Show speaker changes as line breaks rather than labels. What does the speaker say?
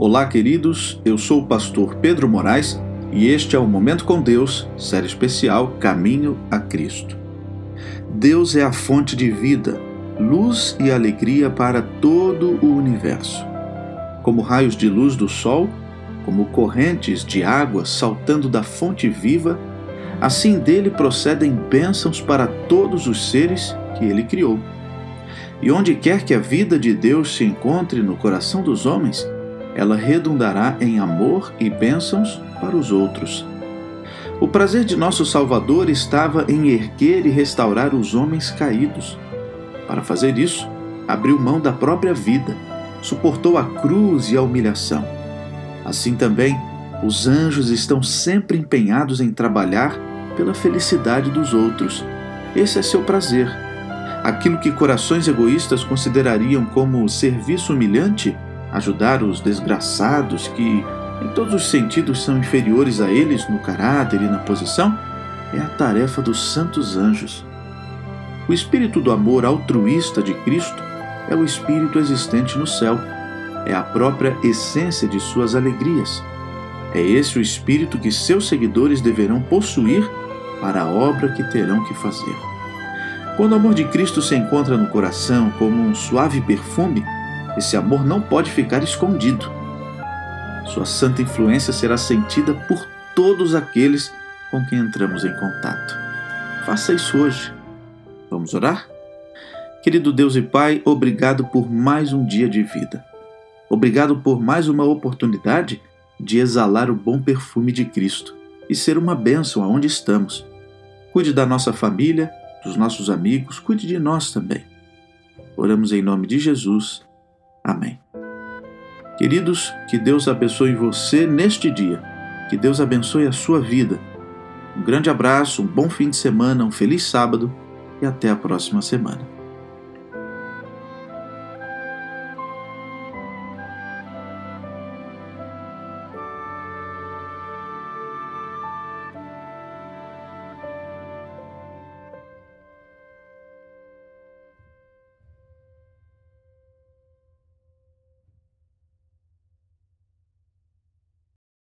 Olá, queridos. Eu sou o pastor Pedro Moraes e este é o Momento com Deus, série especial Caminho a Cristo. Deus é a fonte de vida, luz e alegria para todo o universo. Como raios de luz do sol, como correntes de água saltando da fonte viva, assim dele procedem bênçãos para todos os seres que ele criou. E onde quer que a vida de Deus se encontre no coração dos homens, ela redundará em amor e bênçãos para os outros. O prazer de nosso Salvador estava em erguer e restaurar os homens caídos. Para fazer isso, abriu mão da própria vida, suportou a cruz e a humilhação. Assim também, os anjos estão sempre empenhados em trabalhar pela felicidade dos outros. Esse é seu prazer aquilo que corações egoístas considerariam como serviço humilhante, ajudar os desgraçados que, em todos os sentidos, são inferiores a eles no caráter e na posição, é a tarefa dos santos anjos. O espírito do amor altruísta de Cristo é o espírito existente no céu, é a própria essência de suas alegrias. É esse o espírito que seus seguidores deverão possuir para a obra que terão que fazer. Quando o amor de Cristo se encontra no coração como um suave perfume, esse amor não pode ficar escondido. Sua santa influência será sentida por todos aqueles com quem entramos em contato. Faça isso hoje. Vamos orar? Querido Deus e Pai, obrigado por mais um dia de vida. Obrigado por mais uma oportunidade de exalar o bom perfume de Cristo e ser uma bênção aonde estamos. Cuide da nossa família dos nossos amigos, cuide de nós também. Oramos em nome de Jesus. Amém. Queridos, que Deus abençoe você neste dia. Que Deus abençoe a sua vida. Um grande abraço, um bom fim de semana, um feliz sábado e até a próxima semana.